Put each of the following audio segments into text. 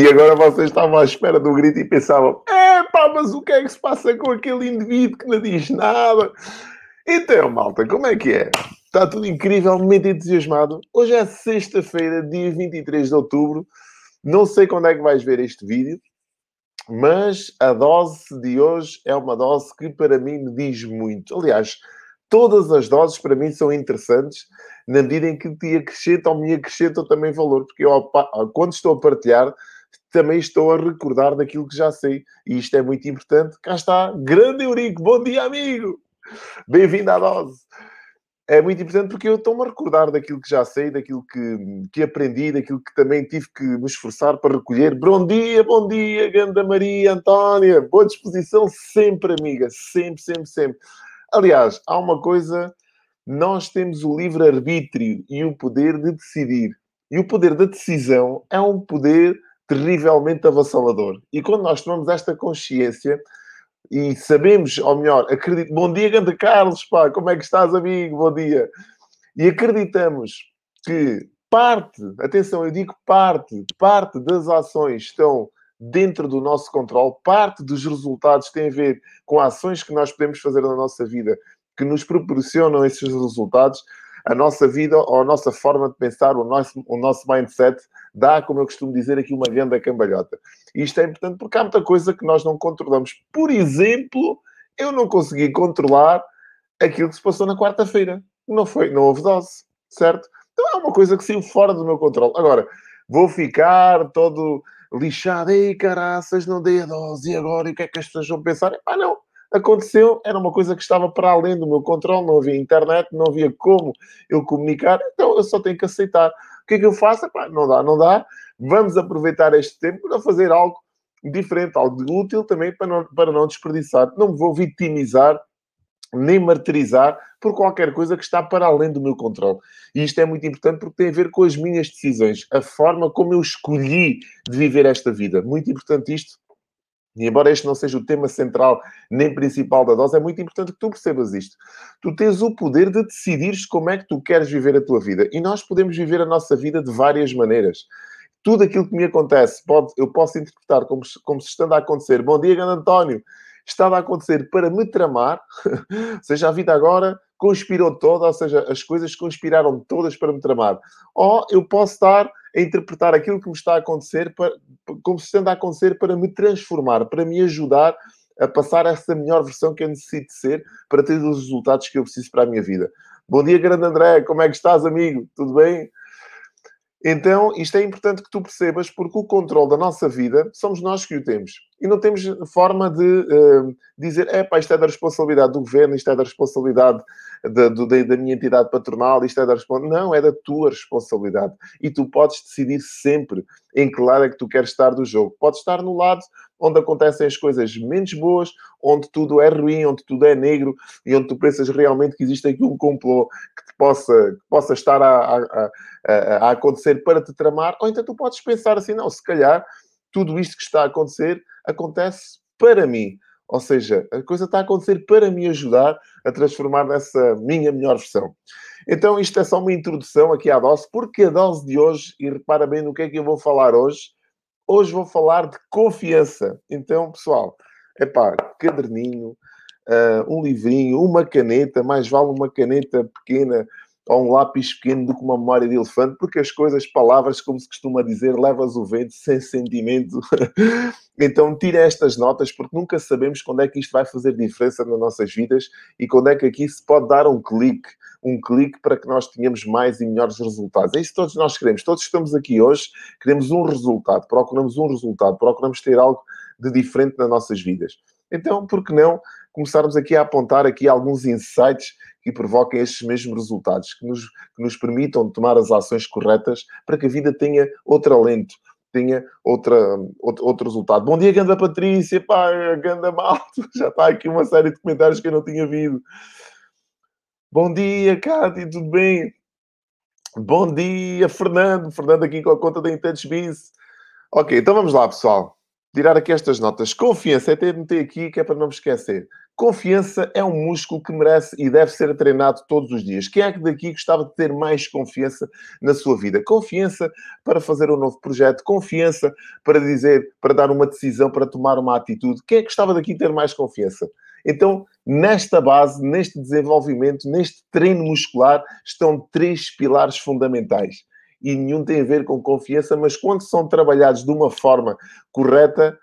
E agora vocês estavam à espera do grito e pensavam: é pá, mas o que é que se passa com aquele indivíduo que não diz nada? Então, malta, como é que é? Está tudo incrível, muito entusiasmado. Hoje é sexta-feira, dia 23 de outubro. Não sei quando é que vais ver este vídeo, mas a dose de hoje é uma dose que para mim me diz muito. Aliás, todas as doses para mim são interessantes na medida em que te acrescentam, me acrescentam também valor, porque eu, quando estou a partilhar, também estou a recordar daquilo que já sei, e isto é muito importante. Cá está, grande Eurico, bom dia, amigo! Bem-vindo à dose! É muito importante porque eu estou-me a recordar daquilo que já sei, daquilo que, que aprendi, daquilo que também tive que me esforçar para recolher. Bom dia, bom dia, Ganda Maria, Antónia, boa disposição sempre, amiga, sempre, sempre, sempre. Aliás, há uma coisa nós temos o livre-arbítrio e o poder de decidir. E o poder da decisão é um poder terrivelmente avassalador. E quando nós tomamos esta consciência e sabemos, ou melhor, acredito, bom dia, grande Carlos, pá, como é que estás, amigo? Bom dia. E acreditamos que parte, atenção, eu digo parte, parte das ações estão dentro do nosso controle, parte dos resultados tem a ver com ações que nós podemos fazer na nossa vida que nos proporcionam esses resultados, a nossa vida ou a nossa forma de pensar, o nosso, o nosso mindset, dá, como eu costumo dizer aqui, uma grande cambalhota. E isto é importante porque há muita coisa que nós não controlamos. Por exemplo, eu não consegui controlar aquilo que se passou na quarta-feira. Não foi, não houve dose, certo? Então é uma coisa que saiu fora do meu controle. Agora, vou ficar todo lixado, ei caraças, não dei a dose, e agora? E o que é que as pessoas vão pensar? Ah, não aconteceu, era uma coisa que estava para além do meu controle, não havia internet, não havia como eu comunicar, então eu só tenho que aceitar. Que é que eu faço? Epá, não dá, não dá. Vamos aproveitar este tempo para fazer algo diferente, algo útil também para não, para não desperdiçar. Não me vou vitimizar nem martirizar por qualquer coisa que está para além do meu controle. E isto é muito importante porque tem a ver com as minhas decisões, a forma como eu escolhi de viver esta vida. Muito importante isto, e embora este não seja o tema central nem principal da dose, é muito importante que tu percebas isto. Tu tens o poder de decidires como é que tu queres viver a tua vida. E nós podemos viver a nossa vida de várias maneiras. Tudo aquilo que me acontece, pode, eu posso interpretar como, como se estando a acontecer. Bom dia, grande António. Estava a acontecer para me tramar, seja, a vida agora conspirou toda, ou seja, as coisas conspiraram todas para me tramar. Ou eu posso estar a interpretar aquilo que me está a acontecer para, como se estando a acontecer para me transformar, para me ajudar a passar essa melhor versão que eu necessito ser para ter os resultados que eu preciso para a minha vida. Bom dia, grande André, como é que estás, amigo? Tudo bem? Então, isto é importante que tu percebas, porque o controle da nossa vida somos nós que o temos. E não temos forma de uh, dizer, é pá, isto é da responsabilidade do governo, isto é da responsabilidade da, do, da minha entidade patronal, isto é da responsabilidade. Não, é da tua responsabilidade. E tu podes decidir sempre em que lado é que tu queres estar do jogo. Podes estar no lado onde acontecem as coisas menos boas, onde tudo é ruim, onde tudo é negro e onde tu pensas realmente que existe aqui um complô que te possa, que possa estar a, a, a, a acontecer para te tramar, ou então tu podes pensar assim, não, se calhar tudo isto que está a acontecer acontece para mim. Ou seja, a coisa está a acontecer para me ajudar a transformar nessa minha melhor versão. Então, isto é só uma introdução aqui à dose, porque a dose de hoje, e repara bem no que é que eu vou falar hoje, hoje vou falar de confiança. Então, pessoal, é pá, caderninho, uh, um livrinho, uma caneta, mais vale uma caneta pequena ou um lápis pequeno do que uma memória de elefante, porque as coisas, palavras, como se costuma dizer, levas o vento sem sentimento. então, tira estas notas, porque nunca sabemos quando é que isto vai fazer diferença nas nossas vidas e quando é que aqui se pode dar um clique, um clique para que nós tenhamos mais e melhores resultados. É isso que todos nós queremos. Todos estamos aqui hoje, queremos um resultado, procuramos um resultado, procuramos ter algo de diferente nas nossas vidas. Então, por que não começarmos aqui a apontar aqui alguns insights que provoquem estes mesmos resultados, que nos, que nos permitam tomar as ações corretas para que a vida tenha outro alento, tenha outra, outro, outro resultado. Bom dia, Ganda Patrícia, pá, Ganda Malto, já está aqui uma série de comentários que eu não tinha visto. Bom dia, Cátia, tudo bem? Bom dia, Fernando. Fernando aqui com a conta da IntouchBiz. Ok, então vamos lá, pessoal. Tirar aqui estas notas. Confiança, é de meter aqui, que é para não me esquecer. Confiança é um músculo que merece e deve ser treinado todos os dias. Quem é que daqui gostava de ter mais confiança na sua vida? Confiança para fazer um novo projeto, confiança para dizer, para dar uma decisão, para tomar uma atitude. Quem é que gostava daqui de ter mais confiança? Então, nesta base, neste desenvolvimento, neste treino muscular, estão três pilares fundamentais. E nenhum tem a ver com confiança, mas quando são trabalhados de uma forma correta,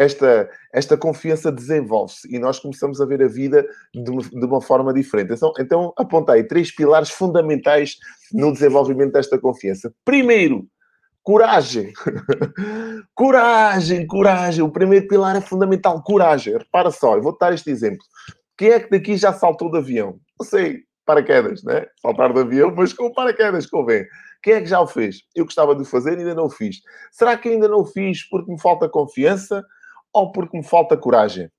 esta, esta confiança desenvolve-se e nós começamos a ver a vida de uma, de uma forma diferente. Então, então, apontei três pilares fundamentais no desenvolvimento desta confiança. Primeiro, coragem. coragem, coragem. O primeiro pilar é fundamental, coragem. Repara só, eu vou dar este exemplo. Quem é que daqui já saltou de avião? Não sei, paraquedas, né? Saltar de avião, mas com paraquedas convém. Quem é que já o fez? Eu gostava de o fazer e ainda não o fiz. Será que ainda não o fiz porque me falta confiança? Ou porque me falta coragem?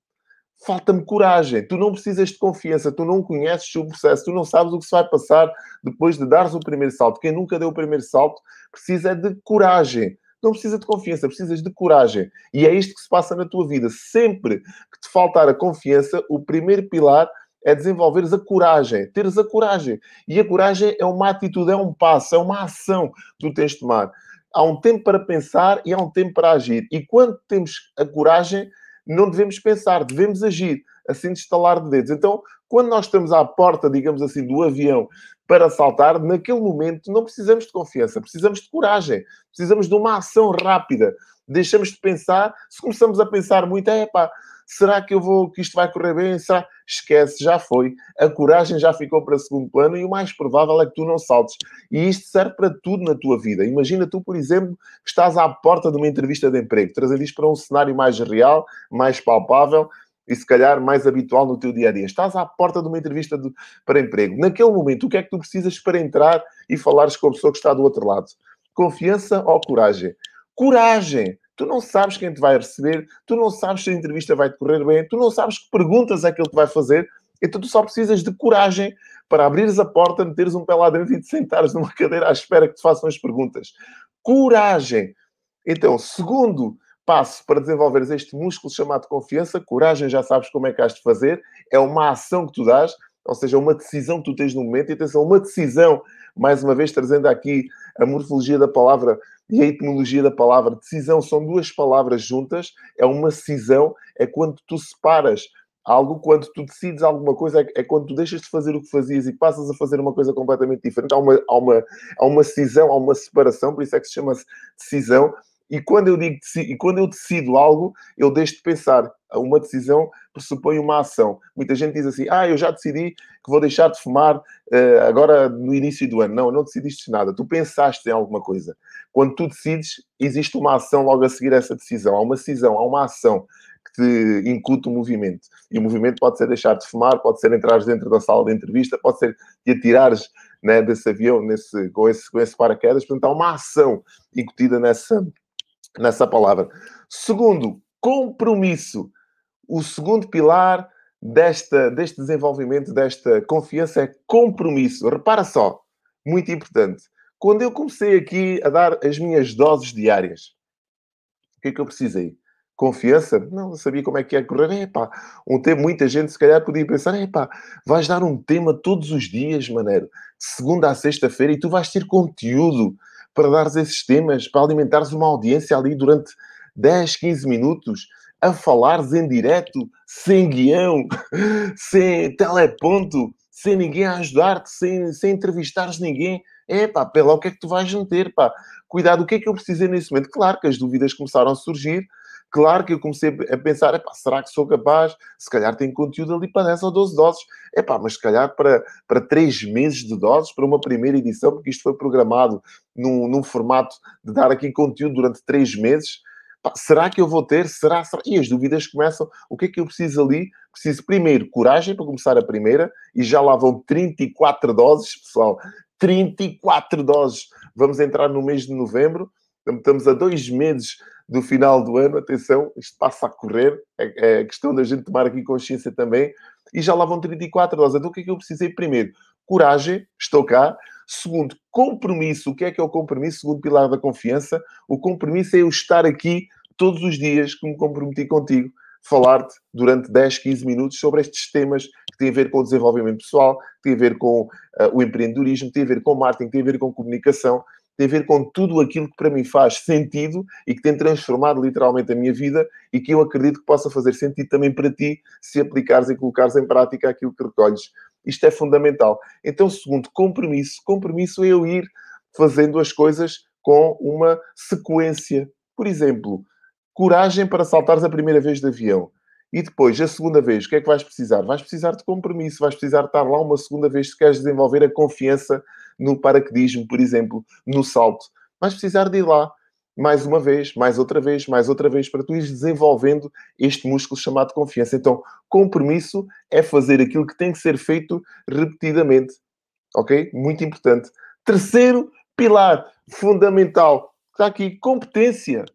Falta-me coragem. Tu não precisas de confiança, tu não conheces o processo, tu não sabes o que se vai passar depois de dares o primeiro salto. Quem nunca deu o primeiro salto precisa de coragem. Não precisa de confiança, precisas de coragem. E é isto que se passa na tua vida. Sempre que te faltar a confiança, o primeiro pilar é desenvolveres a coragem, teres a coragem. E a coragem é uma atitude, é um passo, é uma ação que tu tens de tomar há um tempo para pensar e há um tempo para agir. E quando temos a coragem, não devemos pensar, devemos agir, assim de estalar de dedos. Então, quando nós estamos à porta, digamos assim, do avião para saltar, naquele momento não precisamos de confiança, precisamos de coragem, precisamos de uma ação rápida. Deixamos de pensar, se começamos a pensar muito, é pá, Será que eu vou, que isto vai correr bem? Será? Esquece, já foi. A coragem já ficou para segundo plano e o mais provável é que tu não saltes. E isto serve para tudo na tua vida. Imagina tu, por exemplo, que estás à porta de uma entrevista de emprego, trazendo isto para um cenário mais real, mais palpável e se calhar mais habitual no teu dia a dia. Estás à porta de uma entrevista de, para emprego. Naquele momento, o que é que tu precisas para entrar e falares com a pessoa que está do outro lado? Confiança ou coragem? Coragem! Tu não sabes quem te vai receber, tu não sabes se a entrevista vai correr bem, tu não sabes que perguntas é que ele te vai fazer, então tu só precisas de coragem para abrires a porta, meteres um pé lá dentro e te sentares numa cadeira à espera que te façam as perguntas. Coragem! Então, segundo passo para desenvolveres este músculo chamado confiança, coragem já sabes como é que has de fazer, é uma ação que tu dás, ou seja, uma decisão que tu tens no momento, e atenção, uma decisão, mais uma vez trazendo aqui a morfologia da palavra e a etimologia da palavra decisão são duas palavras juntas. É uma cisão, é quando tu separas algo, quando tu decides alguma coisa, é, é quando tu deixas de fazer o que fazias e passas a fazer uma coisa completamente diferente. Há uma, há uma, há uma cisão, há uma separação, por isso é que se chama -se decisão. E quando eu digo e quando eu decido algo, eu deixo de pensar. Uma decisão pressupõe uma ação. Muita gente diz assim: Ah, eu já decidi que vou deixar de fumar uh, agora no início do ano. Não, não decidiste nada. Tu pensaste em alguma coisa. Quando tu decides, existe uma ação logo a seguir essa decisão. Há uma decisão, há uma ação que te incute o movimento. E o movimento pode ser deixar de fumar, pode ser entrar dentro da sala de entrevista, pode ser te atirares né, desse avião nesse, com, esse, com esse paraquedas. Portanto, há uma ação incutida nessa nessa palavra. Segundo, compromisso. O segundo pilar desta, deste desenvolvimento, desta confiança, é compromisso. Repara só, muito importante. Quando eu comecei aqui a dar as minhas doses diárias, o que é que eu precisei? Confiança? Não, não sabia como é que ia correr. Epá, um tema, muita gente se calhar podia pensar, epá, vais dar um tema todos os dias, maneiro, de segunda a sexta-feira, e tu vais ter conteúdo para dares esses temas, para alimentares uma audiência ali durante 10, 15 minutos, a falares em direto, sem guião, sem teleponto, sem ninguém a ajudar-te, sem, sem entrevistares ninguém. É pá, pela o que é que tu vais meter, pá? Cuidado, o que é que eu precisei nesse momento? Claro que as dúvidas começaram a surgir, Claro que eu comecei a pensar, será que sou capaz? Se calhar tem conteúdo ali para 10 ou 12 doses. Epá, mas se calhar para, para 3 meses de doses, para uma primeira edição, porque isto foi programado num, num formato de dar aqui conteúdo durante 3 meses. Epá, será que eu vou ter? Será, será? E as dúvidas começam. O que é que eu preciso ali? Preciso primeiro coragem para começar a primeira, e já lá vão 34 doses, pessoal. 34 doses. Vamos entrar no mês de novembro. Estamos a dois meses do final do ano, atenção, isto passa a correr, é, é questão da gente tomar aqui consciência também, e já lá vão 34 doses. Então o que é que eu precisei primeiro? Coragem, estou cá. Segundo, compromisso. O que é que é o compromisso? Segundo pilar da confiança, o compromisso é eu estar aqui todos os dias que me comprometi contigo. falar-te durante 10, 15 minutos sobre estes temas que têm a ver com o desenvolvimento pessoal, que têm a ver com uh, o empreendedorismo, têm a ver com marketing, têm a ver com comunicação, tem a ver com tudo aquilo que para mim faz sentido e que tem transformado literalmente a minha vida e que eu acredito que possa fazer sentido também para ti se aplicares e colocares em prática aquilo que recolhes. Isto é fundamental. Então, segundo, compromisso. Compromisso é eu ir fazendo as coisas com uma sequência. Por exemplo, coragem para saltares a primeira vez de avião. E depois, a segunda vez, o que é que vais precisar? Vais precisar de compromisso, vais precisar de estar lá uma segunda vez se queres desenvolver a confiança no paraquedismo, por exemplo, no salto. Vais precisar de ir lá mais uma vez, mais outra vez, mais outra vez, para tu ires desenvolvendo este músculo chamado confiança. Então, compromisso é fazer aquilo que tem que ser feito repetidamente. Ok? Muito importante. Terceiro pilar fundamental. Está aqui, competência.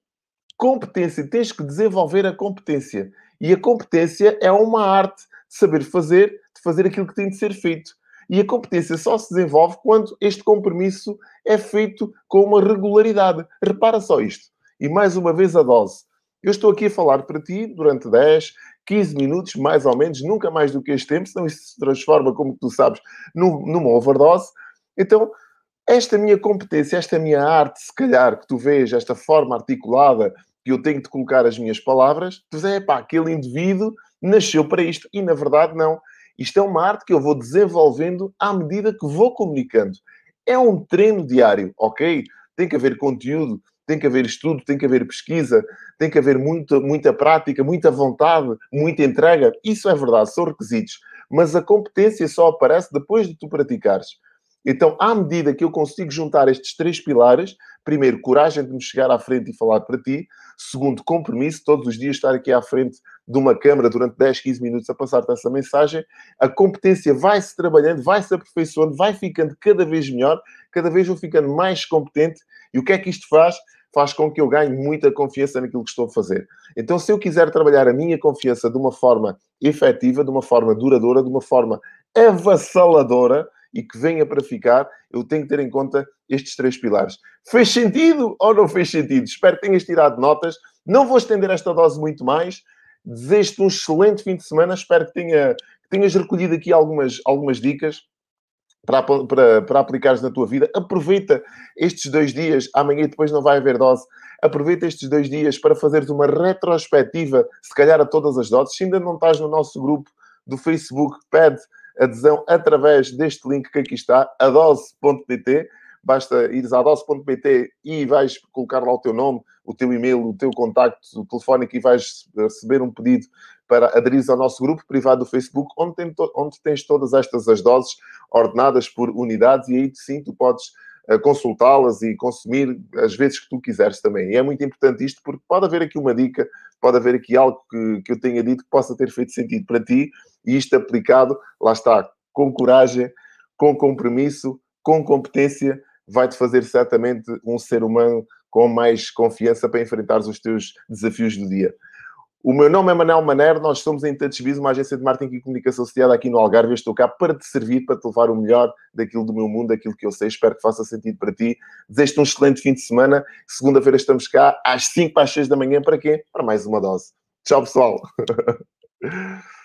Competência. Tens que desenvolver a competência. E a competência é uma arte de saber fazer, de fazer aquilo que tem de ser feito. E a competência só se desenvolve quando este compromisso é feito com uma regularidade. Repara só isto. E mais uma vez a dose. Eu estou aqui a falar para ti durante 10, 15 minutos, mais ou menos, nunca mais do que este tempo, senão isso se transforma, como tu sabes, numa overdose. Então, esta minha competência, esta minha arte, se calhar, que tu vês, esta forma articulada que eu tenho de colocar as minhas palavras, dizes, é pá, aquele indivíduo nasceu para isto. E na verdade, não. Isto é uma arte que eu vou desenvolvendo à medida que vou comunicando. É um treino diário, ok? Tem que haver conteúdo, tem que haver estudo, tem que haver pesquisa, tem que haver muita, muita prática, muita vontade, muita entrega. Isso é verdade, são requisitos. Mas a competência só aparece depois de tu praticares. Então, à medida que eu consigo juntar estes três pilares, primeiro, coragem de me chegar à frente e falar para ti. Segundo, compromisso, todos os dias estar aqui à frente de uma câmara durante 10, 15 minutos a passar-te essa mensagem. A competência vai-se trabalhando, vai-se aperfeiçoando, vai ficando cada vez melhor, cada vez vou ficando mais competente. E o que é que isto faz? Faz com que eu ganhe muita confiança naquilo que estou a fazer. Então, se eu quiser trabalhar a minha confiança de uma forma efetiva, de uma forma duradoura, de uma forma avassaladora, e que venha para ficar, eu tenho que ter em conta estes três pilares. Fez sentido ou não fez sentido? Espero que tenhas tirado notas. Não vou estender esta dose muito mais. Desejo-te um excelente fim de semana. Espero que, tenha, que tenhas recolhido aqui algumas, algumas dicas para, para, para aplicares na tua vida. Aproveita estes dois dias. Amanhã e depois não vai haver dose. Aproveita estes dois dias para fazeres uma retrospectiva, se calhar a todas as doses. Se ainda não estás no nosso grupo do Facebook, pede adesão através deste link que aqui está, adose.pt. Basta ires a adose.pt e vais colocar lá o teu nome, o teu e-mail, o teu contacto o telefónico e vais receber um pedido para aderir ao nosso grupo privado do Facebook, onde, onde tens todas estas as doses ordenadas por unidades e aí sim tu podes consultá-las e consumir as vezes que tu quiseres também. E é muito importante isto porque pode haver aqui uma dica, pode haver aqui algo que, que eu tenha dito que possa ter feito sentido para ti e isto aplicado, lá está, com coragem, com compromisso, com competência, vai-te fazer certamente um ser humano com mais confiança para enfrentar os teus desafios do dia. O meu nome é Manel Maner, nós somos em TouchBiz, uma agência de marketing e comunicação associada aqui no Algarve. Eu estou cá para te servir, para te levar o melhor daquilo do meu mundo, daquilo que eu sei. Espero que faça sentido para ti. Desejo-te um excelente fim de semana. Segunda-feira estamos cá às 5 para as 6 da manhã. Para quê? Para mais uma dose. Tchau, pessoal.